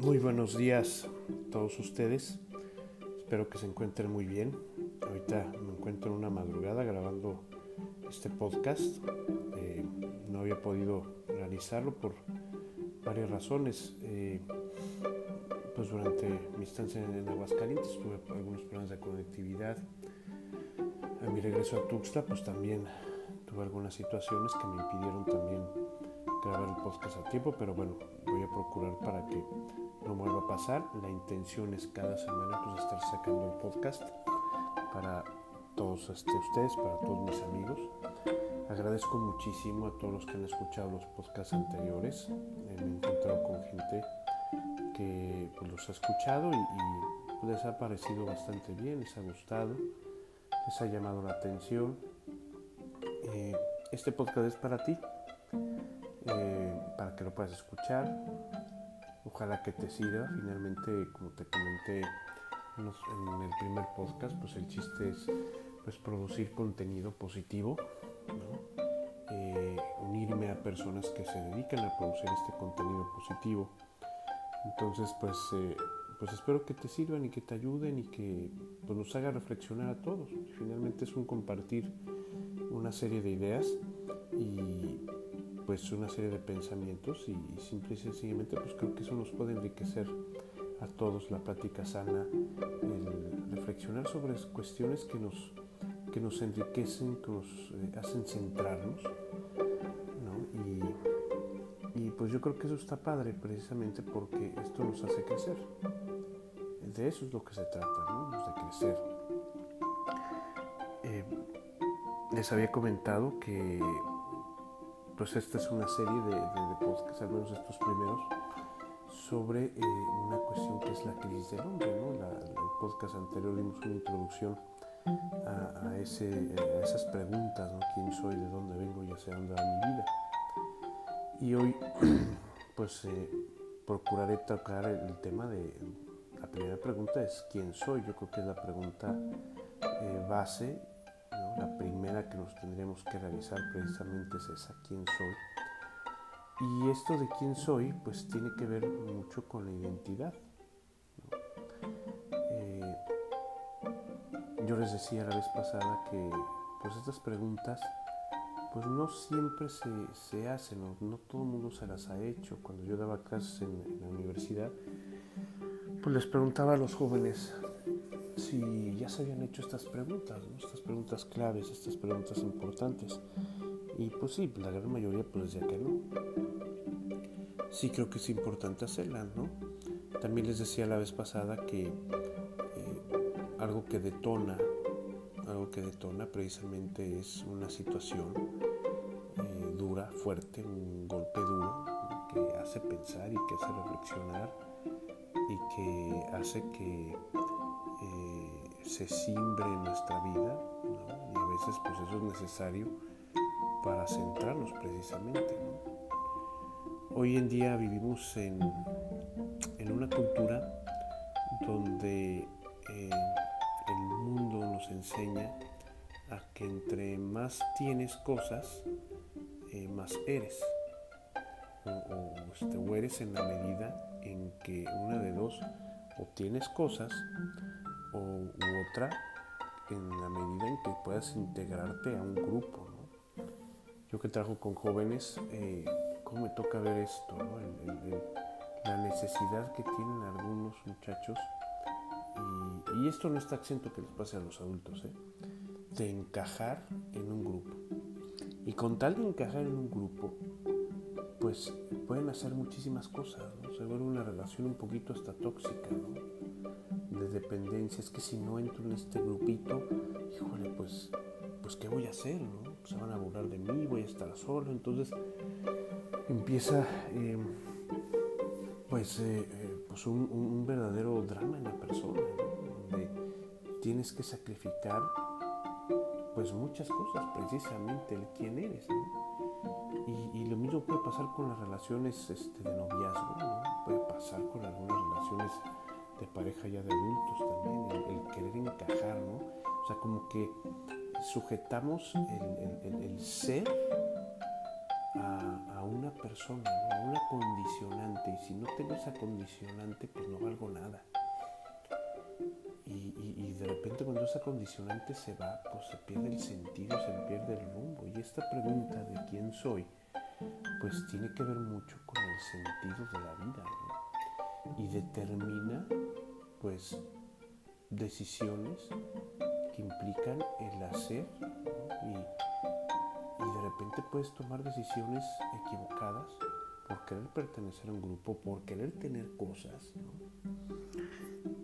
Muy buenos días a todos ustedes. Espero que se encuentren muy bien. Ahorita me encuentro en una madrugada grabando este podcast. Eh, no había podido realizarlo por varias razones. Eh, pues durante mi estancia en Aguascalientes tuve algunos problemas de conectividad. A mi regreso a Tuxtla pues también tuve algunas situaciones que me impidieron también grabar el podcast a tiempo, pero bueno, voy a procurar para que no vuelva a pasar. La intención es cada semana pues estar sacando el podcast para todos este, ustedes, para todos mis amigos. Agradezco muchísimo a todos los que han escuchado los podcasts anteriores. me he encontrado con gente que pues, los ha escuchado y, les ha parecido bastante bien, les ha gustado, les ha llamado la atención. Eh, este podcast es para ti, eh, para que lo puedas escuchar. Ojalá que te sirva. Finalmente, como te comenté en, el primer podcast, pues el chiste es pues, producir contenido positivo, eh, unirme a personas que se dedican a producir este contenido positivo. Entonces, pues, eh, pues espero que te sirvan y que te ayuden y que pues, nos haga reflexionar a todos. Finalmente es un compartir una serie de ideas y pues una serie de pensamientos y, simple y sencillamente pues creo que eso nos puede enriquecer a todos la práctica sana, el reflexionar sobre cuestiones que nos, que nos enriquecen, que nos eh, hacen centrarnos. Y, y, pues yo creo que eso está padre precisamente porque esto nos hace crecer. De eso es lo que se trata, ¿no? Pues de crecer. Eh, les había comentado que pues esta es una serie de, podcasts, al menos estos primeros, sobre eh, una cuestión que es la crisis del hombre. ¿no? el podcast anterior dimos una introducción a, ese, esas preguntas, ¿no? ¿quién soy, de dónde vengo y hacia dónde va mi vida? Y hoy pues eh, procuraré tocar el, tema de, la primera pregunta es ¿quién soy? Yo creo que es la pregunta eh, base la primera que nos tendríamos que realizar precisamente es esa, ¿quién soy? Y esto de quién soy, pues tiene que ver mucho con la identidad. Eh, yo les decía la vez pasada que pues estas preguntas pues no siempre se, hacen, no, todo el mundo se las ha hecho. Cuando yo daba clases en, la universidad, pues les preguntaba a los jóvenes, si ya se habían hecho estas preguntas, estas preguntas claves, estas preguntas importantes. Y pues sí, la gran mayoría pues decía que no. Sí creo que es importante hacerlas, ¿no? También les decía la vez pasada que eh, algo que detona, algo que detona precisamente es una situación eh, dura, fuerte, un golpe duro, que hace pensar y que hace reflexionar y que hace que se simbre en nuestra vida y a veces pues eso es necesario para centrarnos precisamente. Hoy en día vivimos en, en una cultura donde eh, el mundo nos enseña a que entre más tienes cosas, eh, más eres. O, o, este, o, eres en la medida en que una de dos obtienes cosas o, u otra en la medida en que puedas integrarte a un grupo. Yo que trabajo con jóvenes, eh, ¿cómo me toca ver esto? la necesidad que tienen algunos muchachos, y, esto no está exento que les pase a los adultos, ¿eh? de encajar en un grupo. Y con tal de encajar en un grupo, pues pueden hacer muchísimas cosas, se vuelve una relación un poquito hasta tóxica, ¿no? De dependencia, es que si no entro en este grupito, híjole, pues, pues ¿qué voy a hacer? No? Se van a burlar de mí, voy a estar solo, entonces empieza eh, pues, eh, eh, pues un, verdadero drama en la persona, donde tienes que sacrificar pues muchas cosas, precisamente el quién eres. Y, lo mismo puede pasar con las relaciones este, de noviazgo, puede pasar con algunas relaciones de pareja ya de adultos también, el, querer encajar, ¿no? O sea, como que sujetamos el, ser a, una una persona, ¿no? una condicionante. Y si no tengo esa condicionante, pues no valgo nada. Y, y, de repente cuando esa condicionante se va, pues se pierde el sentido, se pierde el rumbo. Y esta pregunta de quién soy, pues tiene que ver mucho con el sentido de la vida. Y determina, pues, decisiones que implican el hacer y de repente puedes tomar decisiones equivocadas por querer pertenecer a un grupo, por querer tener cosas.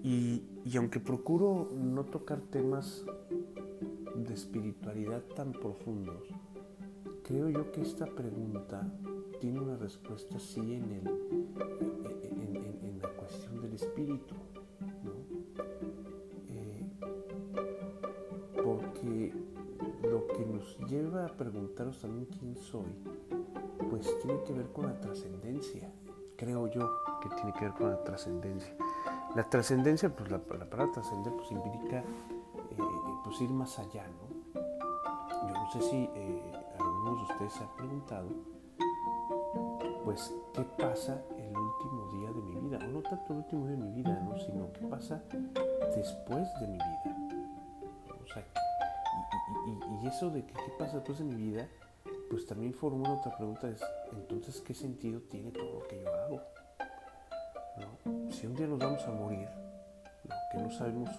Y, y, aunque procuro no tocar temas de espiritualidad tan profundos, creo yo que esta pregunta tiene una respuesta sí en, el, en la cuestión del espíritu. Preguntaros también quién soy, pues tiene que ver con la trascendencia. Creo yo que tiene que ver con la trascendencia. La trascendencia, pues la, palabra trascender, pues implica eh, pues ir más allá, ¿no? Yo no sé si eh, algunos de ustedes se han preguntado, pues, ¿qué pasa el último día de mi vida? O no tanto el último día de mi vida, ¿no? Sino qué pasa después de mi vida. Y, eso de que qué pasa después de mi vida, pues también formula otra pregunta, es entonces qué sentido tiene todo lo que yo hago. Si un día nos vamos a morir, que no sabemos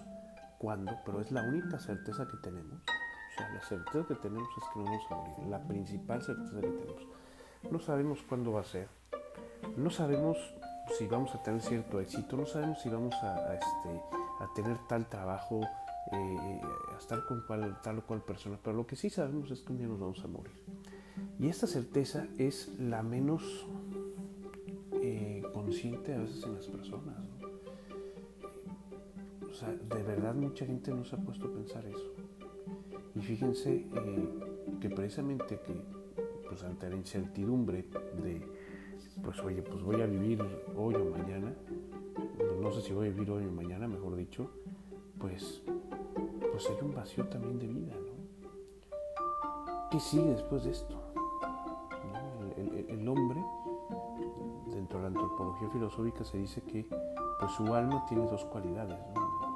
cuándo, pero es la única certeza que tenemos, o sea, la certeza que tenemos es que no vamos a morir, la principal certeza que tenemos. No sabemos cuándo va a ser, no sabemos si vamos a tener cierto éxito, no sabemos si vamos a, este, a tener tal trabajo, eh, estar con tal o cual persona, pero lo que sí sabemos es que un día nos vamos a morir. Y esta certeza es la menos eh, consciente a veces en las personas. O sea, de verdad mucha gente no se ha puesto a pensar eso. Y fíjense eh, que precisamente que pues ante la incertidumbre de, pues oye, pues voy a vivir hoy o mañana, no sé si voy a vivir hoy o mañana, mejor dicho, pues pues hay un vacío también de vida, ¿no? ¿Qué sigue después de esto? El, hombre, dentro de la antropología filosófica se dice que pues, su alma tiene dos cualidades,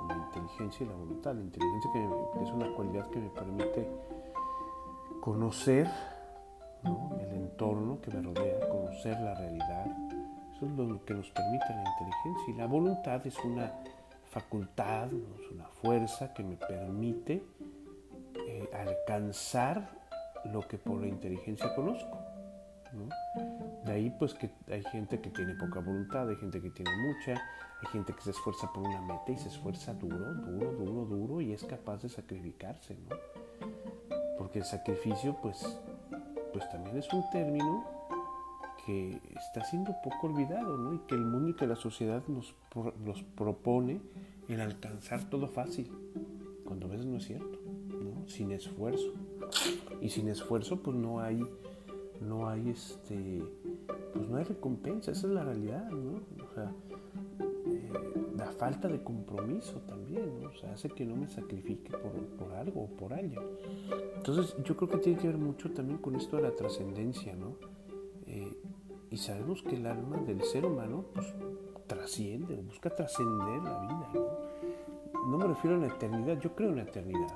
la inteligencia y la voluntad. La inteligencia que es una cualidad que me permite conocer el entorno que me rodea, conocer la realidad. Eso es lo que nos permite la inteligencia. Y la voluntad es una facultad, es una fuerza que me permite eh, alcanzar lo que por la inteligencia conozco. De ahí pues que hay gente que tiene poca voluntad, hay gente que tiene mucha, hay gente que se esfuerza por una meta y se esfuerza duro, duro, duro, duro y es capaz de sacrificarse, ¿no? Porque el sacrificio pues, pues también es un término que está siendo poco olvidado, ¿no? Y que el mundo y que la sociedad nos, nos propone el alcanzar todo fácil, cuando a veces no es cierto, ¿no? Sin esfuerzo. Y sin esfuerzo, pues no hay, no hay este, pues no hay recompensa, esa es la realidad, ¿no? O sea, eh, la falta de compromiso también, ¿no? O sea, hace que no me sacrifique por, por algo o por alguien. Entonces, yo creo que tiene que ver mucho también con esto de la trascendencia, ¿no? Sabemos que el alma del ser humano pues, trasciende, busca trascender la vida. ¿no? me refiero a la eternidad, yo creo en la eternidad.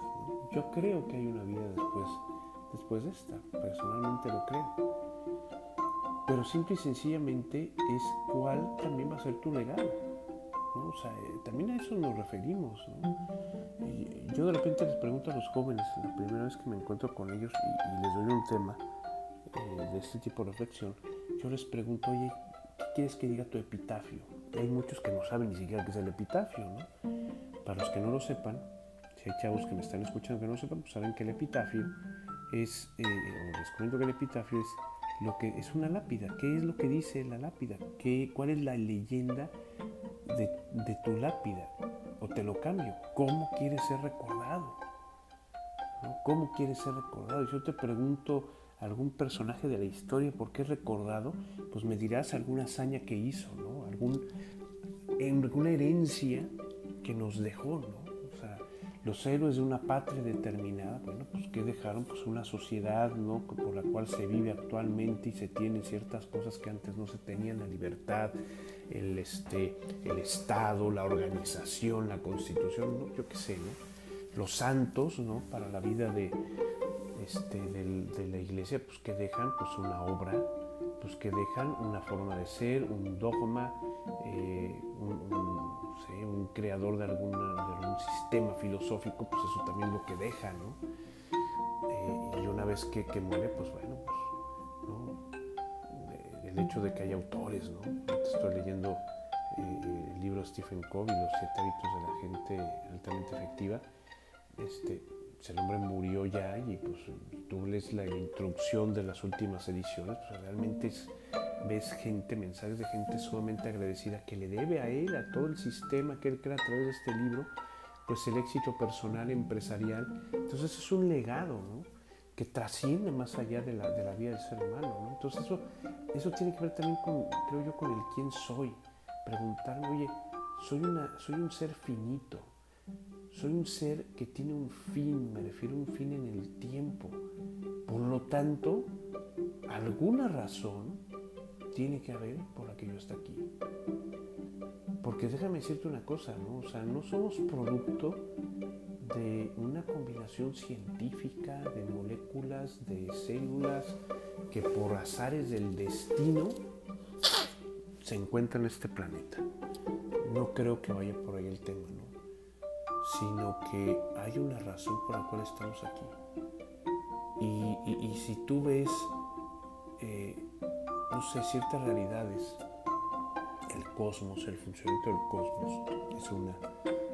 Yo creo que hay una vida después, después de esta, personalmente lo creo. Pero simple y sencillamente es cuál también va a ser tu legado. O sea, eh, también a eso nos referimos. Yo de repente les pregunto a los jóvenes, la primera vez que me encuentro con ellos y, les doy un tema eh, de este tipo de reflexión, yo les pregunto, oye, ¿qué quieres que diga tu epitafio? hay muchos que no saben ni siquiera qué es el epitafio, ¿no? Para los que no lo sepan, si hay chavos que me están escuchando que no lo sepan, pues saben que el epitafio es, eh, o les cuento que el epitafio es lo que es una lápida. ¿Qué es lo que dice la lápida? ¿Qué, ¿Cuál es la leyenda de, de tu lápida? O te lo cambio. ¿Cómo quieres ser recordado? ¿Cómo quieres ser recordado? Y yo te pregunto algún personaje de la historia, ¿por qué recordado? Pues me dirás alguna hazaña que hizo, ¿no? Algún, alguna herencia que nos dejó, ¿no? O sea, los héroes de una patria determinada, bueno, pues que dejaron pues una sociedad, ¿no? Por la cual se vive actualmente y se tienen ciertas cosas que antes no se tenían, la libertad, el, este, el Estado, la organización, la constitución, ¿no? Yo qué sé, ¿no? Los santos, ¿no? Para la vida de, este, de, la iglesia, pues que dejan pues una obra, pues que dejan una forma de ser, un dogma, eh, un un creador de, alguna, de algún sistema filosófico, pues eso también lo que deja, ¿no? Eh, y una vez que, que, muere, pues bueno, pues, ¿no? Eh, el hecho de que haya autores, ¿no? Estoy leyendo eh, el libro de Stephen Covey, Los siete hábitos de la gente altamente efectiva. Este, el hombre murió ya y pues tú lees la introducción de las últimas ediciones, pues realmente es ves gente, mensajes de gente sumamente agradecida que le debe a él, a todo el sistema que él crea a través de este libro, pues el éxito personal, empresarial. Entonces es un legado, ¿no? Que trasciende más allá de la, de la vida del ser humano, ¿no? Entonces eso, eso tiene que ver también con, creo yo, con el quién soy. Preguntarme, oye, soy, una, soy un ser finito, soy un ser que tiene un fin, me refiero a un fin en el tiempo. Por lo tanto, alguna razón tiene que haber por la que yo esté aquí. Porque déjame decirte una cosa, ¿no? O sea, no somos producto de una combinación científica de moléculas, de células, que por azares del destino se encuentran en este planeta. No creo que vaya por ahí el tema, ¿no? Sino que hay una razón por la cual estamos aquí. Y, si tú ves eh, no sé, ciertas realidades. El cosmos, el funcionamiento del cosmos es una.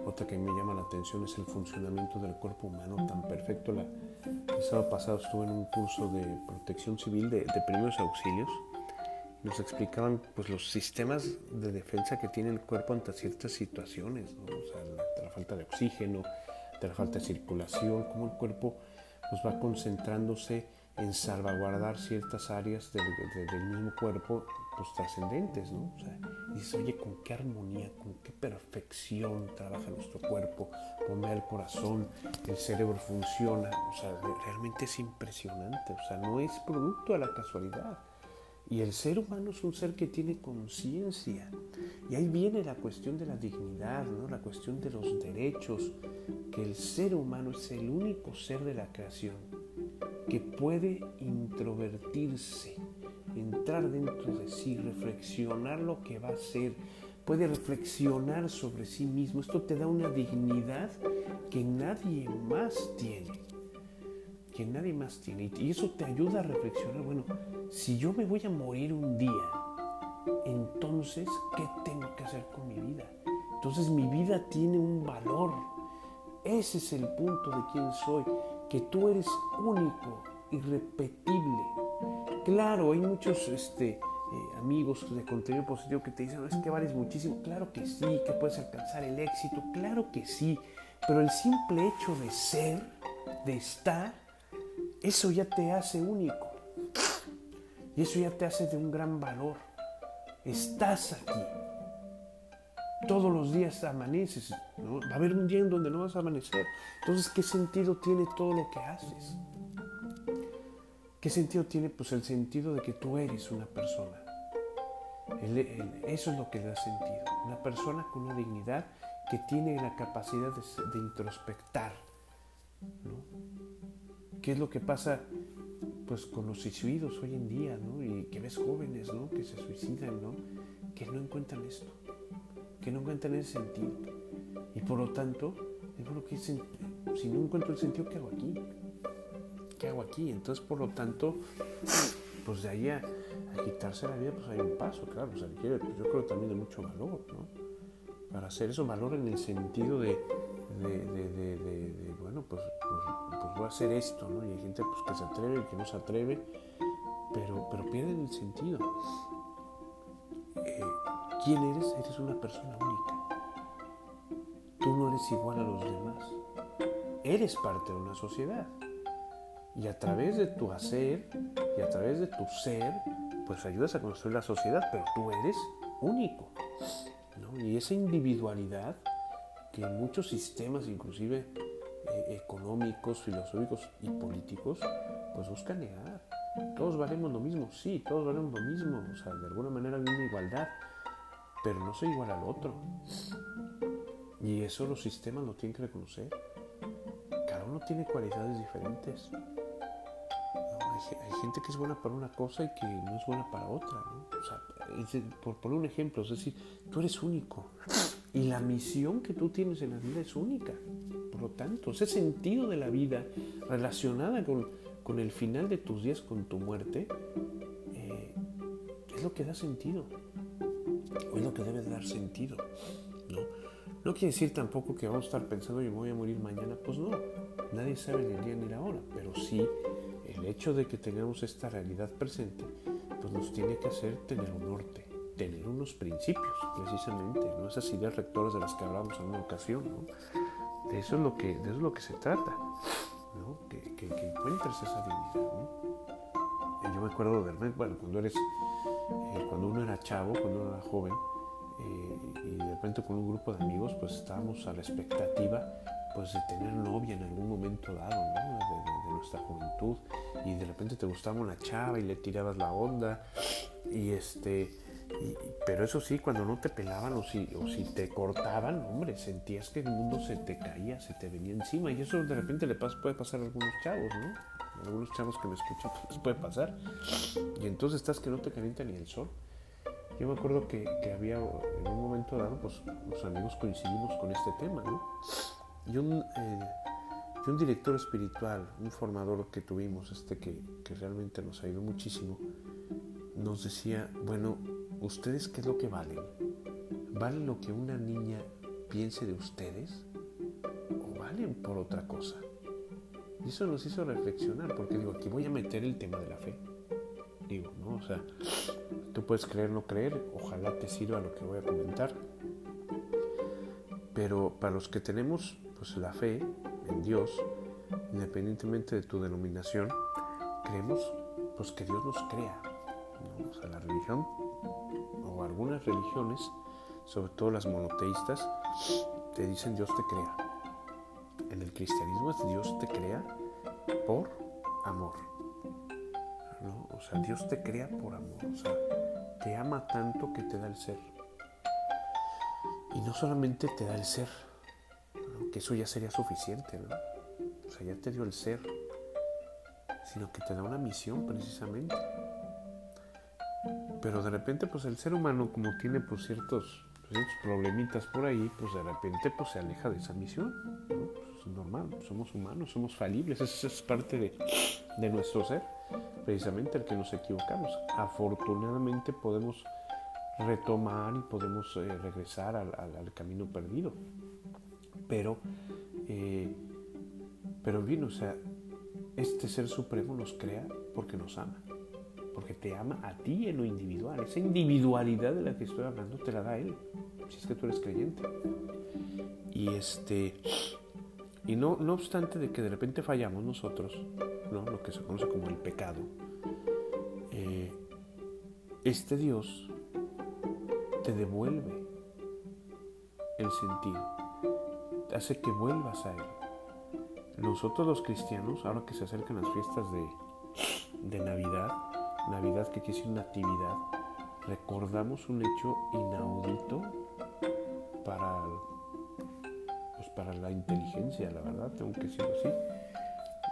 Otra que me llama la atención es el funcionamiento del cuerpo humano tan perfecto. La, el sábado pasado estuve en un curso de protección civil de, primeros auxilios. Nos explicaban pues, los sistemas de defensa que tiene el cuerpo ante ciertas situaciones, o sea, la, falta de oxígeno, la falta de circulación, cómo el cuerpo pues, va concentrándose en salvaguardar ciertas áreas del, mismo cuerpo pues trascendentes, ¿no? O sea, dices, oye, con qué armonía, con qué perfección trabaja nuestro cuerpo, cómo el corazón, el cerebro funciona, o sea, realmente es impresionante, o sea, no es producto de la casualidad. Y el ser humano es un ser que tiene conciencia. Y ahí viene la cuestión de la dignidad, ¿no? la cuestión de los derechos, que el ser humano es el único ser de la creación que puede introvertirse, entrar dentro de sí, reflexionar lo que va a ser, puede reflexionar sobre sí mismo. Esto te da una dignidad que nadie más tiene, que nadie más tiene. Y eso te ayuda a reflexionar, bueno, si yo me voy a morir un día, entonces, ¿qué tengo que hacer con mi vida? Entonces mi vida tiene un valor. Ese es el punto de quién soy que tú eres único, irrepetible. Claro, hay muchos este, eh, amigos de contenido positivo que te dicen, es que vales muchísimo. Claro que sí, que puedes alcanzar el éxito. Claro que sí. Pero el simple hecho de ser, de estar, eso ya te hace único. Y eso ya te hace de un gran valor. Estás aquí todos los días amaneces, ¿no? Va a haber un día en donde no vas a amanecer. Entonces, ¿qué sentido tiene todo lo que haces? ¿Qué sentido tiene? Pues el sentido de que tú eres una persona. eso es lo que le da sentido. Una persona con una dignidad que tiene la capacidad de, introspectar. ¿Qué es lo que pasa pues, con los suicidios hoy en día? ¿no? Y que ves jóvenes ¿no? que se suicidan, ¿no? que no encuentran esto que no encuentran ese sentido. Y por lo tanto, que si no encuentro el sentido, ¿qué hago aquí? ¿Qué hago aquí? Entonces, por lo tanto, pues de ahí a, quitarse la vida, pues hay un paso, claro. O sea, yo creo también de mucho valor, ¿no? Para hacer eso, valor en el sentido de, bueno, pues, pues, pues, voy a hacer esto, ¿no? Y hay gente pues, que se atreve y que no se atreve, pero, pero pierden el sentido. Eh, ¿Quién eres? Eres una persona única. Tú no eres igual a los demás. Eres parte de una sociedad. Y a través de tu hacer y a través de tu ser, pues ayudas a construir la sociedad, pero tú eres único. Y esa individualidad que en muchos sistemas, inclusive económicos, filosóficos y políticos, pues buscan negar. Todos valemos lo mismo, sí, todos valemos lo mismo, o sea, de alguna manera hay una igualdad, pero no soy igual al otro. Y eso los sistemas lo tienen que reconocer. Cada uno tiene cualidades diferentes. hay, gente que es buena para una cosa y que no es buena para otra. O sea, por poner un ejemplo, es decir, tú eres único. Y la misión que tú tienes en la vida es única. Lo tanto, ese sentido de la vida relacionada con, con el final de tus días, con tu muerte, eh, es lo que da sentido. O es lo que debe dar sentido. ¿no? no quiere decir tampoco que vamos a estar pensando yo voy a morir mañana. Pues no, nadie sabe ni el día ni la hora. Pero sí, el hecho de que tengamos esta realidad presente, pues nos tiene que hacer tener un norte, tener unos principios, precisamente, ¿no? esas ideas rectoras de las que hablamos en una ocasión. De, eso es lo que, eso es lo que se trata que, encuentres esa divinidad. Yo me acuerdo de bueno, cuando eres, eh, cuando uno era chavo, cuando uno era joven, eh, y de repente con un grupo de amigos, pues estábamos a la expectativa pues de tener novia en algún momento dado, de, de, nuestra juventud, y de repente te gustaba una chava y le tirabas la onda, y este, pero eso sí, cuando no te pelaban o si, o si te cortaban, hombre, sentías que el mundo se te caía, se te venía encima. Y eso de repente le puede pasar a algunos chavos, ¿no? Algunos chavos que me escuchan, pues puede pasar. Y entonces estás que no te calienta ni el sol. Yo me acuerdo que, que había, en un momento dado, pues los amigos coincidimos con este tema, ¿no? Y un, eh, y un director espiritual, un formador que tuvimos, este que, que realmente nos ayudó muchísimo, nos decía, bueno, ¿ustedes qué es lo que valen? ¿Valen lo que una niña piense de ustedes? ¿O valen por otra cosa? Y eso nos hizo reflexionar, porque digo, aquí voy a meter el tema de la fe. Digo, ¿no? O sea, tú puedes creer o no creer, ojalá te sirva lo que voy a comentar. Pero para los que tenemos pues la fe en Dios, independientemente de tu denominación, creemos pues que Dios nos crea. O sea, la religión algunas religiones, sobre todo las monoteístas, te dicen Dios te crea. En el cristianismo es Dios te crea por amor. O sea, Dios te crea por amor. O sea, te ama tanto que te da el ser. Y no solamente te da el ser, que eso ya sería suficiente, ¿no? O sea, ya te dio el ser, sino que te da una misión precisamente. Pero de repente, pues el ser humano, como tiene pues ciertos, problemitas por ahí, pues de repente pues se aleja de esa misión. Pues, es normal, somos humanos, somos falibles, eso es parte de, nuestro ser, precisamente el que nos equivocamos. Afortunadamente podemos retomar y podemos eh, regresar al, al, camino perdido. Pero, eh, pero bien, o sea, este ser supremo nos crea porque nos ama porque te ama a ti en lo individual. Esa individualidad de la que estoy hablando te la da Él, si es que tú eres creyente. Y este y no, no obstante de que de repente fallamos nosotros, ¿no? lo que se conoce como el pecado, eh, este Dios te devuelve el sentido, hace que vuelvas a Él. Nosotros los cristianos, ahora que se acercan las fiestas de, de Navidad, Navidad que quiere decir natividad, recordamos un hecho inaudito para, pues para la inteligencia, la verdad, tengo que decirlo así.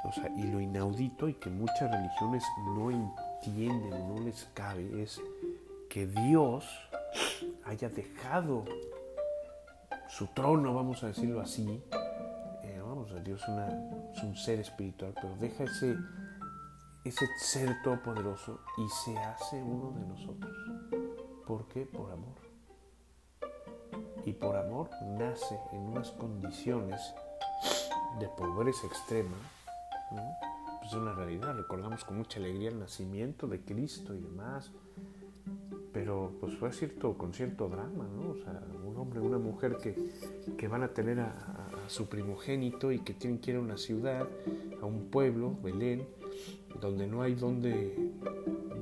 O sea, y lo inaudito y que muchas religiones no entienden, no les cabe, es que Dios haya dejado su trono, vamos a decirlo así. Eh, vamos, Dios es un ser espiritual, pero deja ese ese ser todopoderoso y se hace uno de nosotros. ¿Por qué? Por amor. Y por amor nace en unas condiciones de pobreza extrema. Pues es una realidad. Recordamos con mucha alegría el nacimiento de Cristo y demás. Pero pues fue cierto, con cierto drama, ¿no? O sea, un hombre, una mujer que, que van a tener a, a, su primogénito y que tienen que ir a una ciudad, a un pueblo, Belén, donde no hay donde,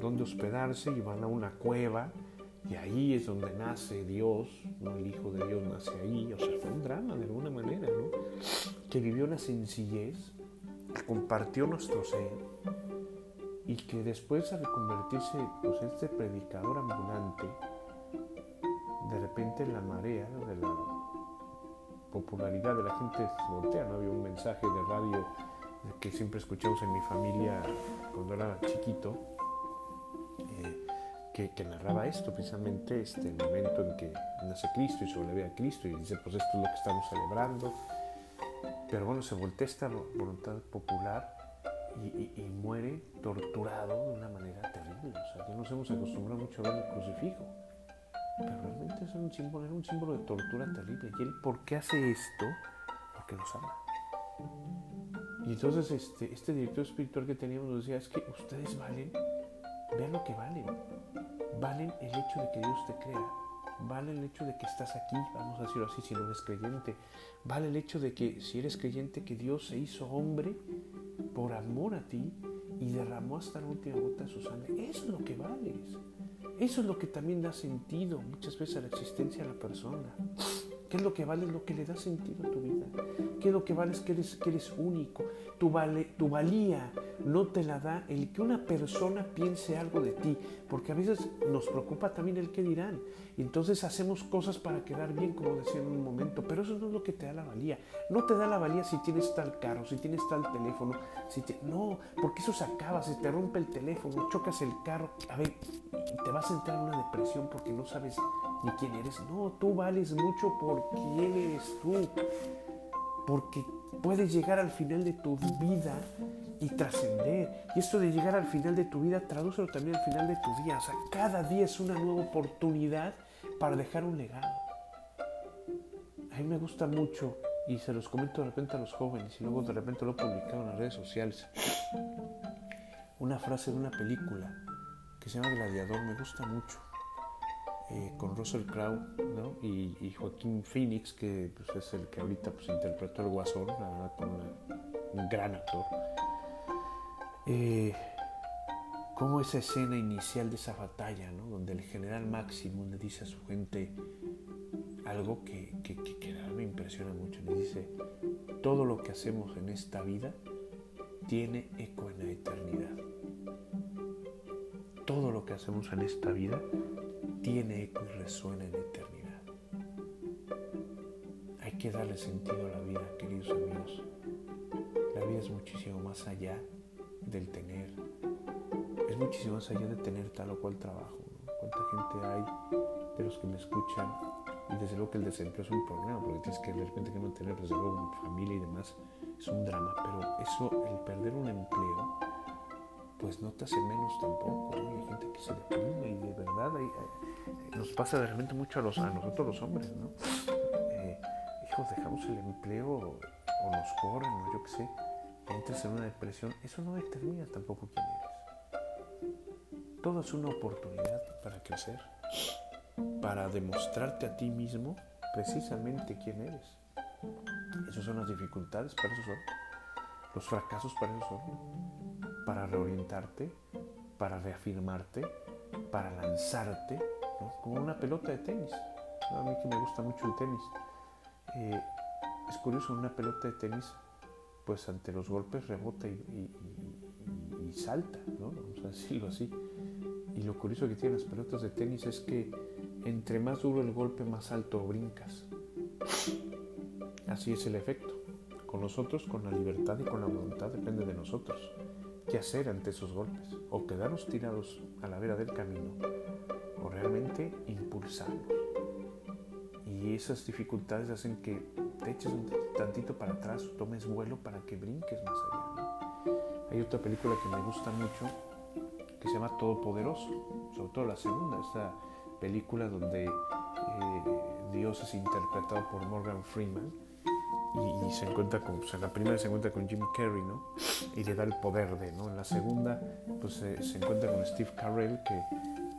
donde hospedarse y van a una cueva y ahí es donde nace Dios, ¿no? el Hijo de Dios nace ahí, o sea, fue un drama de alguna manera, ¿no? que vivió una sencillez, que compartió nuestro ser y que después al convertirse pues este predicador ambulante, de repente la marea de la popularidad de la gente se voltea, no había un mensaje de radio que siempre escuchamos en mi familia cuando era chiquito, eh, que, narraba esto, precisamente este, momento en que nace Cristo y sobrevive a Cristo y dice, pues esto es lo que estamos celebrando. Pero bueno, se voltea esta voluntad popular y, muere torturado de una manera terrible. O sea, ya nos hemos acostumbrado mucho a ver el crucifijo. Pero realmente es un símbolo, era un símbolo de tortura terrible. ¿Y él por qué hace esto? Porque nos ama. Y entonces este, este director espiritual que teníamos nos decía, es que ustedes valen, vean lo que valen. Valen el hecho de que Dios te crea. Vale el hecho de que estás aquí, vamos a decirlo así, si no eres creyente. Vale el hecho de que si eres creyente, que Dios se hizo hombre por amor a ti y derramó hasta la última gota su sangre. Eso es lo que vales. Eso es lo que también da sentido muchas veces a la existencia de la persona. ¿Qué es lo que vale? Lo que le da sentido a tu vida. ¿Qué es lo que vale? Es que eres, que eres único. Tu, vale, tu valía no te la da el que una persona piense algo de ti, porque a veces nos preocupa también el que dirán. Y entonces hacemos cosas para quedar bien, como decía en un momento, pero eso no es lo que te da la valía. No te da la valía si tienes tal carro, si tienes tal teléfono. Si no, porque eso se acaba, se te rompe el teléfono, chocas el carro, a ver, te vas a entrar en una depresión porque no sabes ni quién eres. No, tú vales mucho por quién eres tú. Porque puedes llegar al final de tu vida y trascender. Y esto de llegar al final de tu vida, tradúcelo también al final de tu día. O sea, cada día es una nueva oportunidad para dejar un legado. A mí me gusta mucho y se los comento de repente a los jóvenes y luego de repente lo he publicado en las redes sociales. Una frase de una película que se llama Gladiador me gusta mucho. Eh, con Russell Crowe y, Joaquín Phoenix, que pues, es el que ahorita pues, interpretó el Guasón, la verdad, un gran actor. Eh, como esa escena inicial de esa batalla, donde el general Máximo le dice a su gente algo que, que me impresiona mucho, le dice, todo lo que hacemos en esta vida tiene eco en la eternidad. Todo lo que hacemos en esta vida tiene eco y resuena en eternidad. Hay que darle sentido a la vida, queridos amigos. La vida es muchísimo más allá del tener. Es muchísimo más allá de tener tal o cual trabajo. ¿Cuánta gente hay de los que me escuchan? Y desde luego que el desempleo es un problema, porque tienes que de repente que mantener, desde luego, familia y demás, es un drama. Pero eso, el perder un empleo, pues no te hace menos tampoco. Hay gente que se deprime y de verdad nos pasa de repente mucho a, nosotros los hombres, ¿no? Eh, hijos, dejamos el empleo o nos corren o yo qué sé, entras en una depresión, eso no determina tampoco quién eres. Todo es una oportunidad para crecer, para demostrarte a ti mismo precisamente quién eres. Esas son las dificultades, para eso son. Los fracasos para eso son para reorientarte, para reafirmarte, para lanzarte, como una pelota de tenis. A mí que me gusta mucho el tenis. Eh, es curioso, una pelota de tenis, pues ante los golpes rebota y, salta, ¿no? vamos a decirlo así. Y lo curioso que tienen las pelotas de tenis es que entre más duro el golpe, más alto brincas. Así es el efecto. Con nosotros, con la libertad y con la voluntad, depende de nosotros qué hacer ante esos golpes, o quedarnos tirados a la vera del camino, o realmente impulsarnos. Y esas dificultades hacen que te eches un tantito para atrás, tomes vuelo para que brinques más allá. Hay otra película que me gusta mucho que se llama Todopoderoso, sobre todo la segunda, esta película donde eh, Dios es interpretado por Morgan Freeman y, se encuentra con, en la primera se encuentra con Jim Carrey, ¿no? Y le da el poder de, ¿no? En la segunda, pues se, encuentra con Steve Carell, que,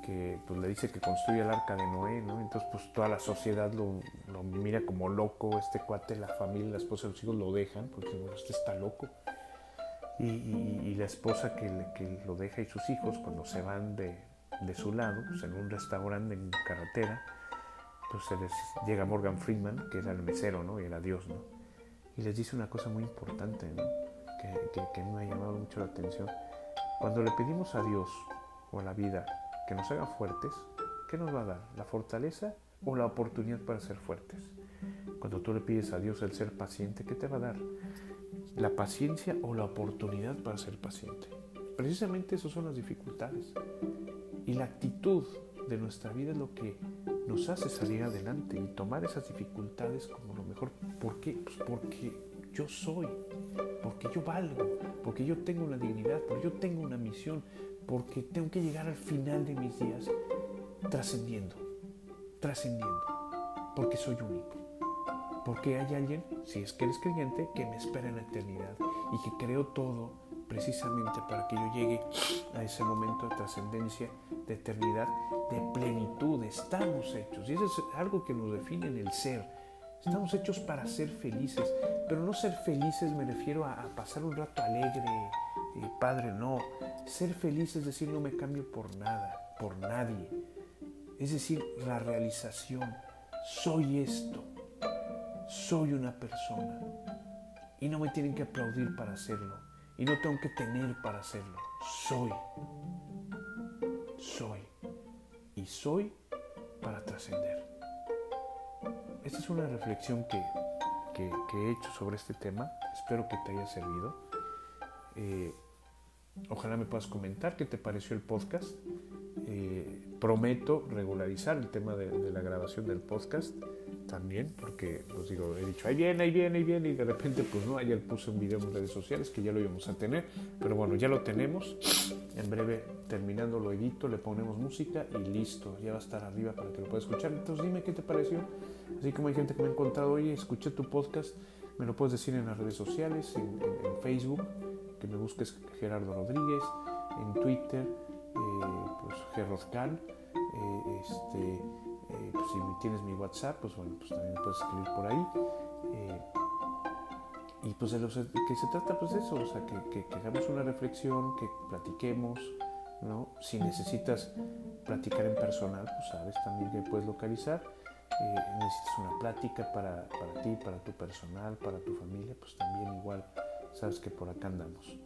que pues, le dice que construye el arca de Noé, ¿no? Entonces, pues toda la sociedad lo, lo mira como loco, este cuate, la familia, la esposa y los hijos lo dejan, porque bueno, este está loco. Y, y, la esposa que, que, lo deja y sus hijos, cuando se van de, de su lado, pues en un restaurante en carretera, pues se les llega Morgan Freeman, que era el mesero, ¿no? Y era Dios, ¿no? Y les dice una cosa muy importante, ¿no? que, que, que me ha llamado mucho la atención. Cuando le pedimos a Dios o a la vida que nos haga fuertes, ¿qué nos va a dar? ¿La fortaleza o la oportunidad para ser fuertes? Cuando tú le pides a Dios el ser paciente, ¿qué te va a dar? ¿La paciencia o la oportunidad para ser paciente? Precisamente esas son las dificultades. Y la actitud de nuestra vida es lo que nos hace salir adelante y tomar esas dificultades como lo mejor. ¿Por qué? Pues porque yo soy, porque yo valgo, porque yo tengo una dignidad, porque yo tengo una misión, porque tengo que llegar al final de mis días trascendiendo, trascendiendo, porque soy único. Porque hay alguien, si es que eres creyente, que me espera en la eternidad y que creo todo precisamente para que yo llegue a ese momento de trascendencia, de eternidad, de plenitud. Estamos hechos. Y eso es algo que nos define en el ser. Estamos hechos para ser felices, pero no ser felices me refiero a, pasar un rato alegre, padre, no. Ser feliz es decir, no me cambio por nada, por nadie. Es decir, la realización. Soy esto. Soy una persona. Y no me tienen que aplaudir para hacerlo y no tengo que tener para hacerlo. Soy. Soy. Y soy para trascender. Esta es una reflexión que, he hecho sobre este tema. Espero que te haya servido. Eh, ojalá me puedas comentar qué te pareció el podcast. Eh, prometo regularizar el tema de, la grabación del podcast también, porque pues digo, he dicho, ahí viene, ahí viene, ahí viene, y de repente pues no, ayer puse un video en redes sociales que ya lo íbamos a tener, pero bueno, ya lo tenemos, en breve terminando lo edito, le ponemos música y listo, ya va a estar arriba para que lo puedas escuchar, entonces dime qué te pareció, así como hay gente que me ha encontrado, oye, escuché tu podcast, me lo puedes decir en las redes sociales, en, Facebook, que me busques Gerardo Rodríguez, en Twitter, eh, pues Gerrozcal, eh, este eh, pues, si tienes mi WhatsApp, pues bueno, pues también puedes escribir por ahí. Eh, y pues de lo que se trata pues de eso, o sea, que, que, hagamos una reflexión, que platiquemos, ¿no? Si necesitas platicar en personal, pues sabes también que puedes localizar. Eh, necesitas una plática para, para, ti, para tu personal, para tu familia, pues también igual sabes que por acá andamos.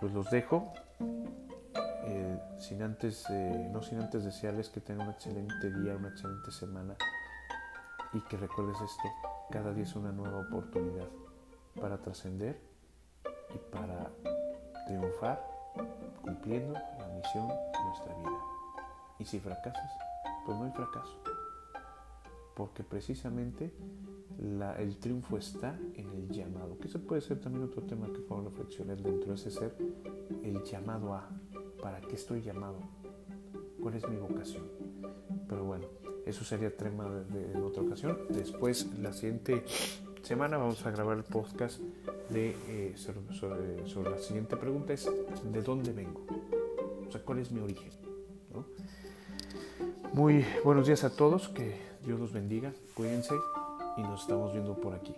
pues los dejo. Eh, sin antes, eh, no sin antes desearles que tengan un excelente día, una excelente semana y que recuerdes esto, cada día es una nueva oportunidad para trascender y para triunfar cumpliendo la misión de nuestra vida. Y si fracasas, pues no hay fracaso, porque precisamente el triunfo está en el llamado, que ese puede ser también otro tema que puedo reflexionar dentro de ese ser, el llamado a ¿Para qué estoy llamado? ¿Cuál es mi vocación? Pero bueno, eso sería tema de, en otra ocasión. Después, la siguiente semana vamos a grabar el podcast de, eh, sobre, la siguiente pregunta es ¿de dónde vengo? O sea, ¿cuál es mi origen? Muy buenos días a todos, que Dios los bendiga, cuídense y nos estamos viendo por aquí.